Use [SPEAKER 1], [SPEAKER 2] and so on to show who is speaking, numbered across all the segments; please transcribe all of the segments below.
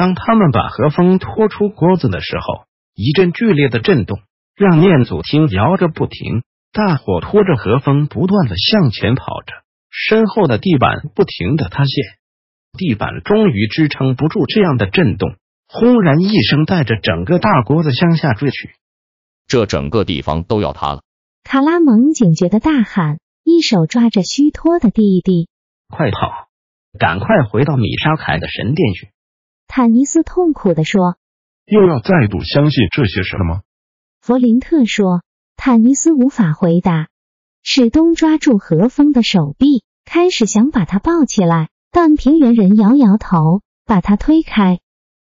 [SPEAKER 1] 当他们把何风拖出锅子的时候，一阵剧烈的震动让念祖听摇个不停。大伙拖着何风不断的向前跑着，身后的地板不停的塌陷，地板终于支撑不住这样的震动，轰然一声，带着整个大锅子向下坠去。
[SPEAKER 2] 这整个地方都要塌了！
[SPEAKER 3] 卡拉蒙警觉的大喊，一手抓着虚脱的弟弟：“
[SPEAKER 1] 快跑，赶快回到米沙凯的神殿去！”
[SPEAKER 3] 坦尼斯痛苦地说：“
[SPEAKER 4] 又要再度相信这些事了吗？”
[SPEAKER 3] 弗林特说。坦尼斯无法回答。史东抓住何风的手臂，开始想把他抱起来，但平原人摇摇头，把他推开。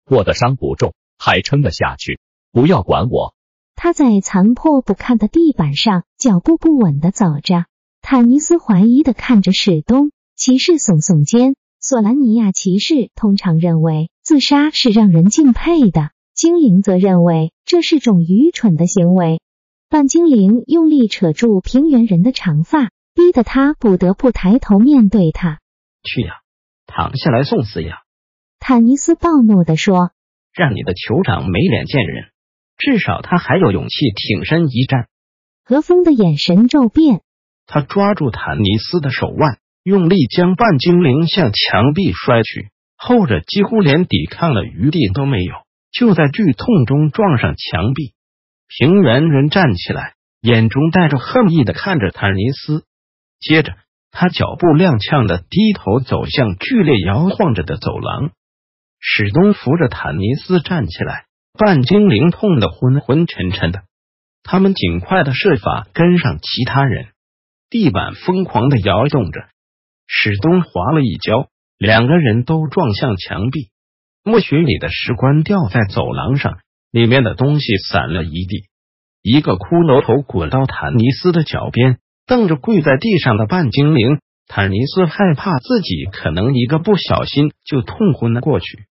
[SPEAKER 2] 我的伤不重，还撑得下去，不要管我。
[SPEAKER 3] 他在残破不堪的地板上脚步不稳的走着。坦尼斯怀疑的看着史东，骑士耸耸肩。索兰尼亚骑士通常认为自杀是让人敬佩的，精灵则认为这是种愚蠢的行为。半精灵用力扯住平原人的长发，逼得他不得不抬头面对他。
[SPEAKER 1] 去呀，躺下来送死呀！
[SPEAKER 3] 坦尼斯暴怒地说：“
[SPEAKER 1] 让你的酋长没脸见人，至少他还有勇气挺身一战。”
[SPEAKER 3] 何风的眼神骤变，
[SPEAKER 1] 他抓住坦尼斯的手腕。用力将半精灵向墙壁摔去，后者几乎连抵抗的余地都没有，就在剧痛中撞上墙壁。平原人站起来，眼中带着恨意的看着坦尼斯，接着他脚步踉跄的低头走向剧烈摇晃着的走廊。史东扶着坦尼斯站起来，半精灵痛的昏昏沉沉的，他们尽快的设法跟上其他人，地板疯狂的摇动着。史东滑了一跤，两个人都撞向墙壁。墓穴里的石棺掉在走廊上，里面的东西散了一地。一个骷髅头滚到坦尼斯的脚边，瞪着跪在地上的半精灵。坦尼斯害怕自己可能一个不小心就痛昏了过去。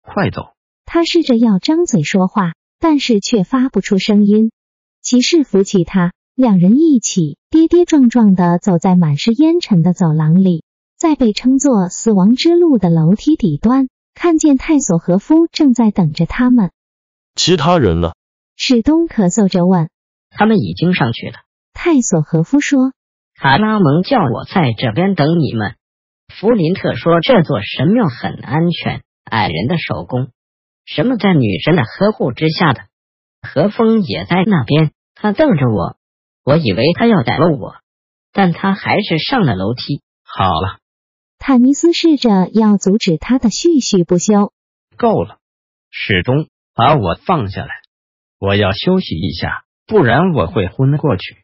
[SPEAKER 1] 快走！
[SPEAKER 3] 他试着要张嘴说话，但是却发不出声音。骑士扶起他。两人一起跌跌撞撞的走在满是烟尘的走廊里，在被称作“死亡之路”的楼梯底端，看见泰索和夫正在等着他们。
[SPEAKER 5] 其他人呢？
[SPEAKER 3] 史东咳嗽着问。
[SPEAKER 6] 他们已经上去了。
[SPEAKER 3] 泰索和夫说：“
[SPEAKER 6] 卡拉蒙叫我在这边等你们。”弗林特说：“这座神庙很安全，矮人的手工，什么在女神的呵护之下的。”何风也在那边，他瞪着我。我以为他要逮了我，但他还是上了楼梯。
[SPEAKER 1] 好了，
[SPEAKER 3] 坦尼斯试着要阻止他的絮絮不休。
[SPEAKER 1] 够了，始终把我放下来，我要休息一下，不然我会昏过去。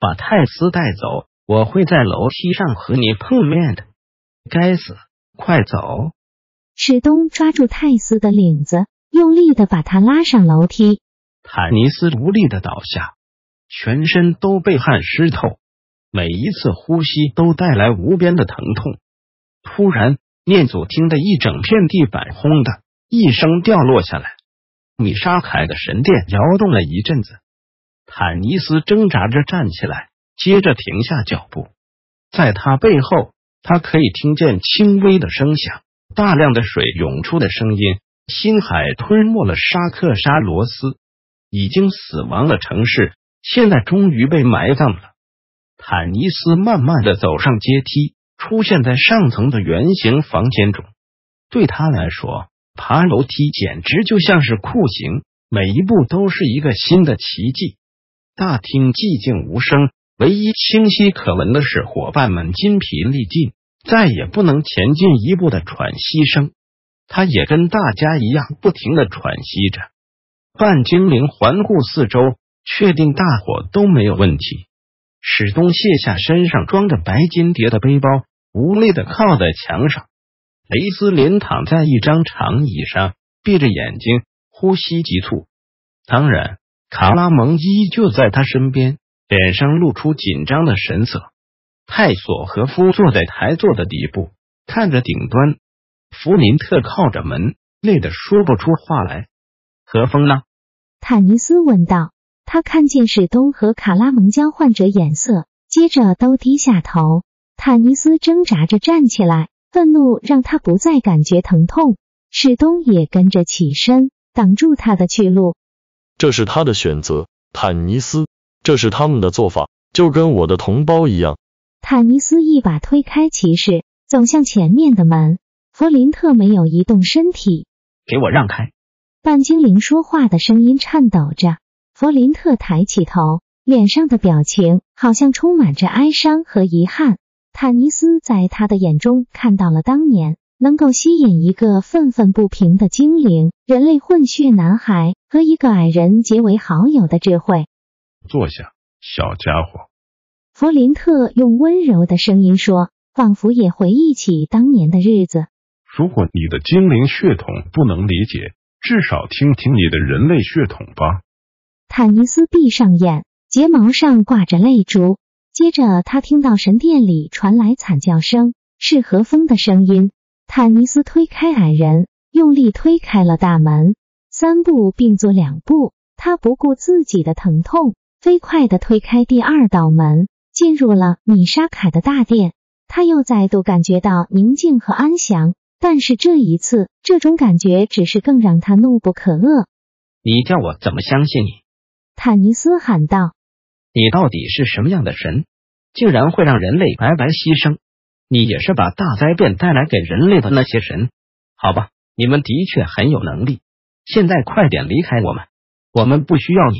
[SPEAKER 1] 把泰斯带走，我会在楼梯上和你碰面的。该死，快走！
[SPEAKER 3] 史东抓住泰斯的领子，用力的把他拉上楼梯。
[SPEAKER 1] 坦尼斯无力的倒下。全身都被汗湿透，每一次呼吸都带来无边的疼痛。突然，念祖听得一整片地板轰的一声掉落下来，米沙凯的神殿摇动了一阵子。坦尼斯挣扎着站起来，接着停下脚步。在他背后，他可以听见轻微的声响，大量的水涌出的声音。星海吞没了沙克沙罗斯，已经死亡的城市。现在终于被埋葬了。坦尼斯慢慢的走上阶梯，出现在上层的圆形房间中。对他来说，爬楼梯简直就像是酷刑，每一步都是一个新的奇迹。大厅寂静无声，唯一清晰可闻的是伙伴们筋疲力尽，再也不能前进一步的喘息声。他也跟大家一样，不停的喘息着。半精灵环顾四周。确定大伙都没有问题，史东卸下身上装着白金蝶的背包，无力的靠在墙上。雷斯林躺在一张长椅上，闭着眼睛，呼吸急促。当然，卡拉蒙依旧在他身边，脸上露出紧张的神色。泰索和夫坐在台座的底部，看着顶端。弗林特靠着门，累得说不出话来。何风呢？
[SPEAKER 3] 坦尼斯问道。他看见史东和卡拉蒙交换着眼色，接着都低下头。坦尼斯挣扎着站起来，愤怒让他不再感觉疼痛。史东也跟着起身，挡住他的去路。
[SPEAKER 5] 这是他的选择，坦尼斯。这是他们的做法，就跟我的同胞一样。
[SPEAKER 3] 坦尼斯一把推开骑士，走向前面的门。弗林特没有移动身体，
[SPEAKER 1] 给我让开！
[SPEAKER 3] 半精灵说话的声音颤抖着。弗林特抬起头，脸上的表情好像充满着哀伤和遗憾。坦尼斯在他的眼中看到了当年能够吸引一个愤愤不平的精灵、人类混血男孩和一个矮人结为好友的智慧。
[SPEAKER 4] 坐下，小家伙。
[SPEAKER 3] 弗林特用温柔的声音说，仿佛也回忆起当年的日子。
[SPEAKER 4] 如果你的精灵血统不能理解，至少听听你的人类血统吧。
[SPEAKER 3] 坦尼斯闭上眼，睫毛上挂着泪珠。接着，他听到神殿里传来惨叫声，是何风的声音。坦尼斯推开矮人，用力推开了大门，三步并作两步，他不顾自己的疼痛，飞快的推开第二道门，进入了米沙凯的大殿。他又再度感觉到宁静和安详，但是这一次，这种感觉只是更让他怒不可遏。
[SPEAKER 1] 你叫我怎么相信你？
[SPEAKER 3] 坦尼斯喊道：“
[SPEAKER 1] 你到底是什么样的神，竟然会让人类白白牺牲？你也是把大灾变带来给人类的那些神？好吧，你们的确很有能力。现在快点离开我们，我们不需要你。”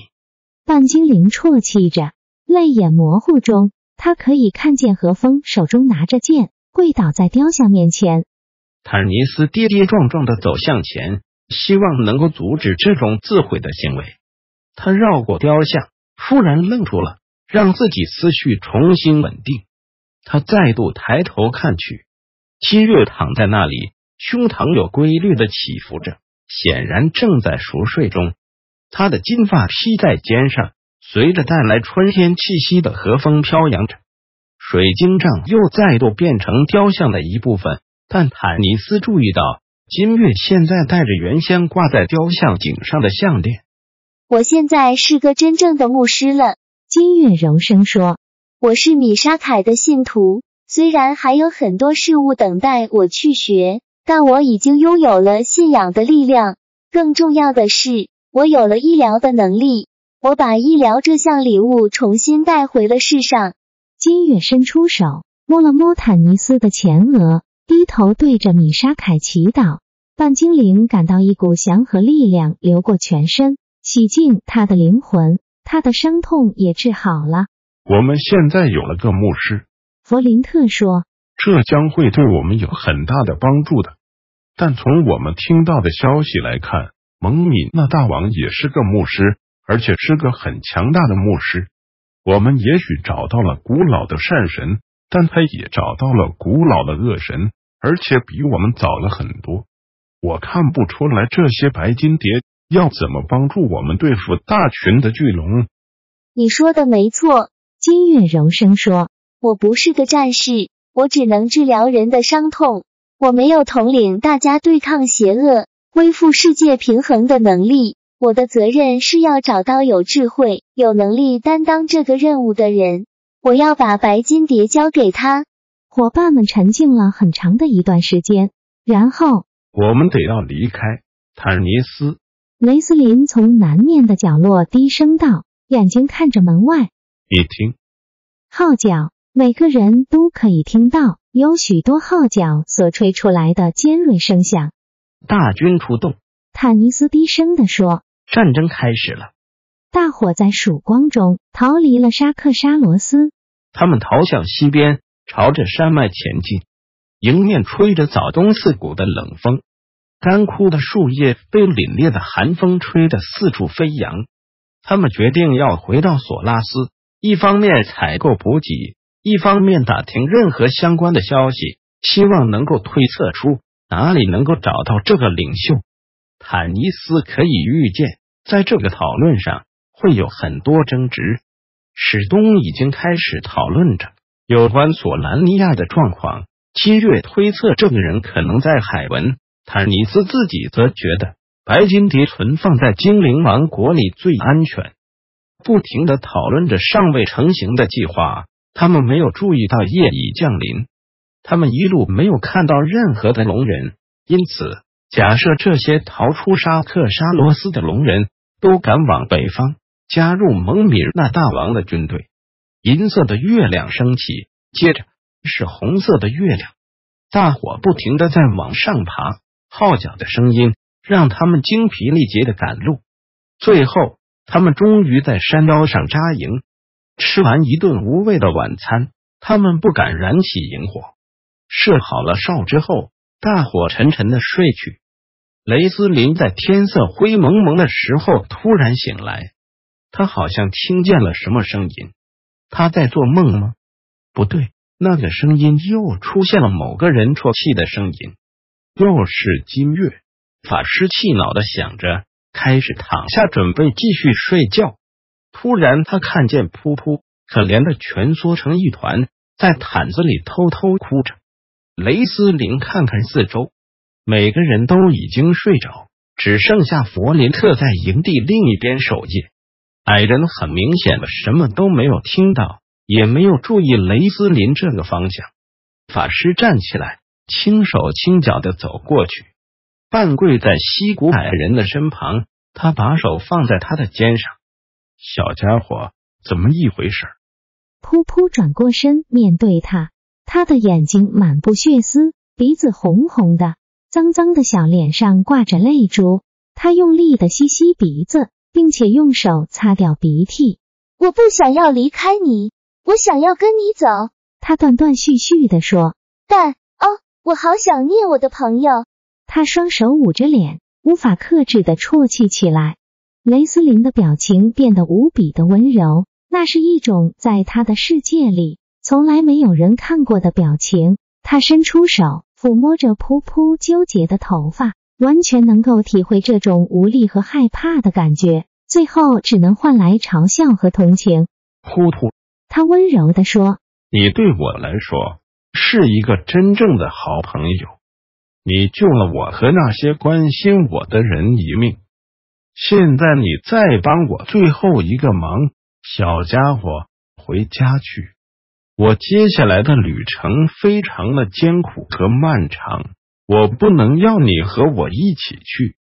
[SPEAKER 3] 半精灵啜泣着，泪眼模糊中，他可以看见何风手中拿着剑，跪倒在雕像面前。
[SPEAKER 1] 坦尼斯跌跌撞撞的走向前，希望能够阻止这种自毁的行为。他绕过雕像，突然愣住了，让自己思绪重新稳定。他再度抬头看去，七月躺在那里，胸膛有规律的起伏着，显然正在熟睡中。他的金发披在肩上，随着带来春天气息的和风飘扬着。水晶杖又再度变成雕像的一部分，但坦尼斯注意到，金月现在带着原先挂在雕像颈上的项链。
[SPEAKER 7] 我现在是个真正的牧师了，
[SPEAKER 3] 金月柔声说：“
[SPEAKER 7] 我是米沙凯的信徒，虽然还有很多事物等待我去学，但我已经拥有了信仰的力量。更重要的是，我有了医疗的能力。我把医疗这项礼物重新带回了世上。”
[SPEAKER 3] 金月伸出手摸了摸坦尼斯的前额，低头对着米沙凯祈祷。半精灵感到一股祥和力量流过全身。洗净他的灵魂，他的伤痛也治好了。
[SPEAKER 4] 我们现在有了个牧师，
[SPEAKER 3] 弗林特说，
[SPEAKER 4] 这将会对我们有很大的帮助的。但从我们听到的消息来看，蒙米那大王也是个牧师，而且是个很强大的牧师。我们也许找到了古老的善神，但他也找到了古老的恶神，而且比我们早了很多。我看不出来这些白金蝶。要怎么帮助我们对付大群的巨龙？
[SPEAKER 7] 你说的没错，
[SPEAKER 3] 金月柔声说：“
[SPEAKER 7] 我不是个战士，我只能治疗人的伤痛。我没有统领大家对抗邪恶、恢复世界平衡的能力。我的责任是要找到有智慧、有能力担当这个任务的人。我要把白金蝶交给他。”
[SPEAKER 3] 伙伴们沉静了很长的一段时间，然后
[SPEAKER 4] 我们得要离开坦尼斯。
[SPEAKER 3] 雷斯林从南面的角落低声道，眼睛看着门外。
[SPEAKER 4] 你听，
[SPEAKER 3] 号角，每个人都可以听到，有许多号角所吹出来的尖锐声响。
[SPEAKER 1] 大军出动，
[SPEAKER 3] 坦尼斯低声的说：“
[SPEAKER 1] 战争开始了。”
[SPEAKER 3] 大伙在曙光中逃离了沙克沙罗斯，
[SPEAKER 1] 他们逃向西边，朝着山脉前进。迎面吹着早冬刺骨的冷风。干枯的树叶被凛冽的寒风吹得四处飞扬。他们决定要回到索拉斯，一方面采购补给，一方面打听任何相关的消息，希望能够推测出哪里能够找到这个领袖？坦尼斯可以预见，在这个讨论上会有很多争执。史东已经开始讨论着有关索兰尼亚的状况，基略推测这个人可能在海文。坦尼斯自己则觉得白金蝶存放在精灵王国里最安全。不停的讨论着尚未成型的计划，他们没有注意到夜已降临。他们一路没有看到任何的龙人，因此假设这些逃出沙克沙罗斯的龙人都赶往北方。加入蒙米那大王的军队。银色的月亮升起，接着是红色的月亮。大火不停的在往上爬，号角的声音让他们精疲力竭的赶路。最后，他们终于在山腰上扎营。吃完一顿无味的晚餐，他们不敢燃起萤火。设好了哨之后，大伙沉沉的睡去。雷斯林在天色灰蒙蒙的时候突然醒来。他好像听见了什么声音，他在做梦吗？不对，那个声音又出现了某个人啜泣的声音，又是金月。法师气恼的想着，开始躺下准备继续睡觉。突然，他看见噗噗可怜的蜷缩成一团，在毯子里偷偷哭着。雷斯林看看四周，每个人都已经睡着，只剩下弗林特在营地另一边守夜。矮人很明显的什么都没有听到，也没有注意雷斯林这个方向。法师站起来，轻手轻脚的走过去，半跪在西谷矮人的身旁。他把手放在他的肩上：“小家伙，怎么一回事？”
[SPEAKER 3] 噗噗转过身面对他，他的眼睛满布血丝，鼻子红红的，脏脏的小脸上挂着泪珠。他用力的吸吸鼻子。并且用手擦掉鼻涕。
[SPEAKER 7] 我不想要离开你，我想要跟你走。
[SPEAKER 3] 他断断续续的说。
[SPEAKER 7] 但哦，我好想念我的朋友。
[SPEAKER 3] 他双手捂着脸，无法克制的啜泣起来。雷斯林的表情变得无比的温柔，那是一种在他的世界里从来没有人看过的表情。他伸出手抚摸着噗噗纠结的头发。完全能够体会这种无力和害怕的感觉，最后只能换来嘲笑和同情。
[SPEAKER 1] 糊涂，
[SPEAKER 3] 他温柔的说：“
[SPEAKER 4] 你对我来说是一个真正的好朋友，你救了我和那些关心我的人一命。现在你再帮我最后一个忙，小家伙，回家去。我接下来的旅程非常的艰苦和漫长。”我不能要你和我一起去。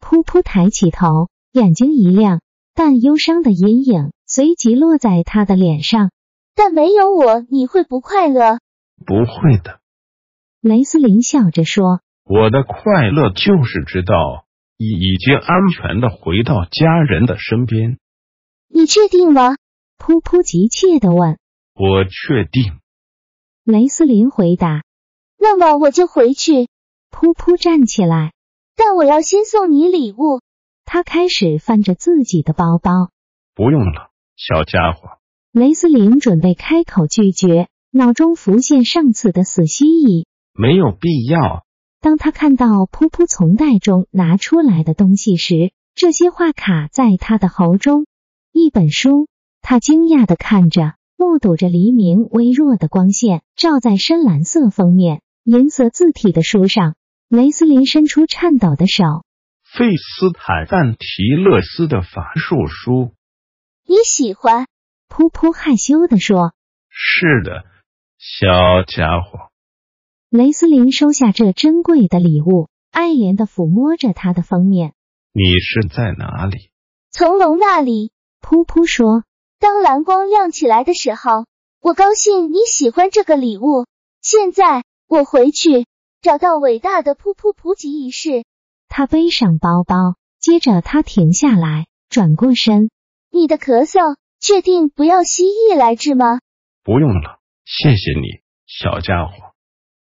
[SPEAKER 3] 噗噗抬起头，眼睛一亮，但忧伤的阴影随即落在他的脸上。
[SPEAKER 7] 但没有我，你会不快乐？
[SPEAKER 4] 不会的，
[SPEAKER 3] 雷斯林笑着说。
[SPEAKER 4] 我的快乐就是知道已已经安全的回到家人的身边。
[SPEAKER 7] 你确定吗？
[SPEAKER 3] 噗噗急切的问。
[SPEAKER 4] 我确定。
[SPEAKER 3] 雷斯林回答。
[SPEAKER 7] 那么我就回去。
[SPEAKER 3] 噗噗站起来，
[SPEAKER 7] 但我要先送你礼物。
[SPEAKER 3] 他开始翻着自己的包包。
[SPEAKER 4] 不用了，小家伙。
[SPEAKER 3] 雷斯林准备开口拒绝，脑中浮现上次的死蜥蜴。
[SPEAKER 1] 没有必要。
[SPEAKER 3] 当他看到噗噗从袋中拿出来的东西时，这些话卡在他的喉中。一本书。他惊讶的看着，目睹着黎明微弱的光线照在深蓝色封面、银色字体的书上。雷斯林伸出颤抖的手。
[SPEAKER 4] 费斯坦赞提勒斯的法术书，
[SPEAKER 7] 你喜欢？
[SPEAKER 3] 噗噗害羞的说。
[SPEAKER 4] 是的，小家伙。
[SPEAKER 3] 雷斯林收下这珍贵的礼物，爱怜的抚摸着它的封面。
[SPEAKER 4] 你是在哪里？
[SPEAKER 7] 从龙那里。
[SPEAKER 3] 噗噗说。
[SPEAKER 7] 当蓝光亮起来的时候，我高兴你喜欢这个礼物。现在我回去。找到伟大的噗噗普及仪式，
[SPEAKER 3] 他背上包包，接着他停下来，转过身。
[SPEAKER 7] 你的咳嗽，确定不要蜥蜴来治吗？
[SPEAKER 4] 不用了，谢谢你，小家伙。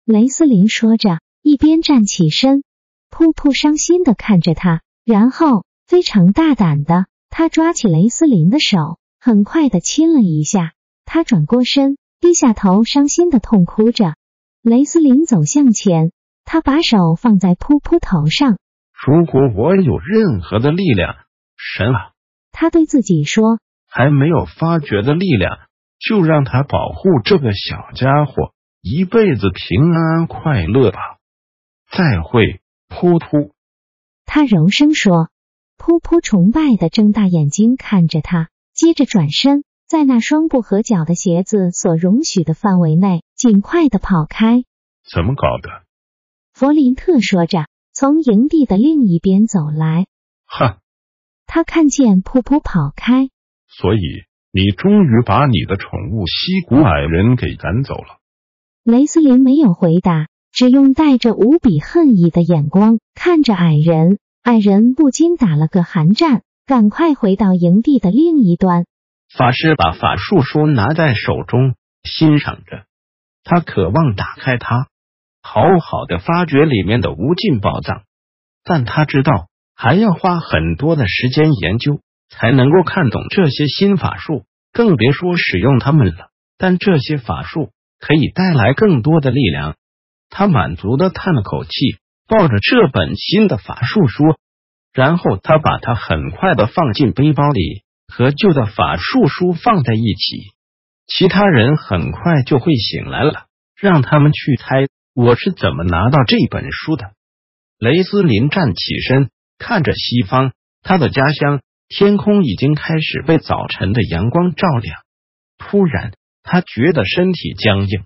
[SPEAKER 3] 雷斯林说着，一边站起身。噗噗伤心的看着他，然后非常大胆的，他抓起雷斯林的手，很快的亲了一下。他转过身，低下头，伤心的痛哭着。雷斯林走向前，他把手放在噗噗头上。
[SPEAKER 1] 如果我有任何的力量，神啊，
[SPEAKER 3] 他对自己说，
[SPEAKER 1] 还没有发觉的力量，就让他保护这个小家伙一辈子平安快乐吧。再会，噗噗。
[SPEAKER 3] 他柔声说。噗噗崇拜的睁大眼睛看着他，接着转身，在那双不合脚的鞋子所容许的范围内，尽快的跑开。
[SPEAKER 4] 怎么搞的？
[SPEAKER 3] 弗林特说着，从营地的另一边走来。
[SPEAKER 4] 哈！
[SPEAKER 3] 他看见噗噗跑开。
[SPEAKER 4] 所以你终于把你的宠物西古矮人给赶走了。
[SPEAKER 3] 雷斯林没有回答，只用带着无比恨意的眼光看着矮人。矮人不禁打了个寒战，赶快回到营地的另一端。
[SPEAKER 1] 法师把法术书拿在手中，欣赏着。他渴望打开它，好好的发掘里面的无尽宝藏。但他知道还要花很多的时间研究，才能够看懂这些新法术，更别说使用它们了。但这些法术可以带来更多的力量。他满足的叹了口气。抱着这本新的法术书，然后他把它很快的放进背包里，和旧的法术书放在一起。其他人很快就会醒来了，让他们去猜我是怎么拿到这本书的。雷斯林站起身，看着西方，他的家乡天空已经开始被早晨的阳光照亮。突然，他觉得身体僵硬，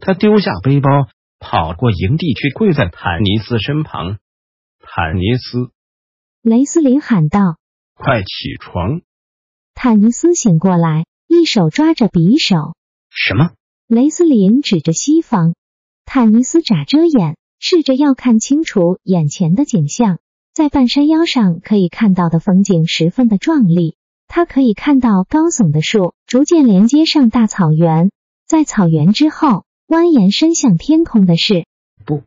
[SPEAKER 1] 他丢下背包。跑过营地去，跪在坦尼斯身旁。坦尼斯，
[SPEAKER 3] 雷斯林喊道：“
[SPEAKER 4] 快起床！”
[SPEAKER 3] 坦尼斯醒过来，一手抓着匕首。
[SPEAKER 1] 什么？
[SPEAKER 3] 雷斯林指着西方。坦尼斯眨着眼，试着要看清楚眼前的景象。在半山腰上可以看到的风景十分的壮丽，他可以看到高耸的树逐渐连接上大草原，在草原之后。蜿蜒伸向天空的是
[SPEAKER 1] 不，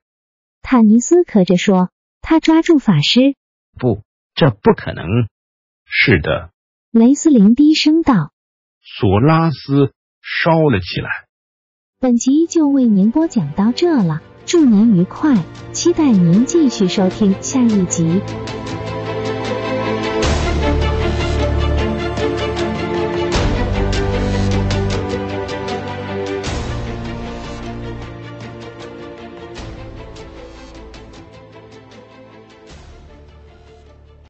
[SPEAKER 3] 坦尼斯咳着说。他抓住法师，
[SPEAKER 1] 不，这不可能。
[SPEAKER 4] 是的，
[SPEAKER 3] 雷斯林低声道。
[SPEAKER 4] 索拉斯烧了起来。
[SPEAKER 3] 本集就为您播讲到这了，祝您愉快，期待您继续收听下一集。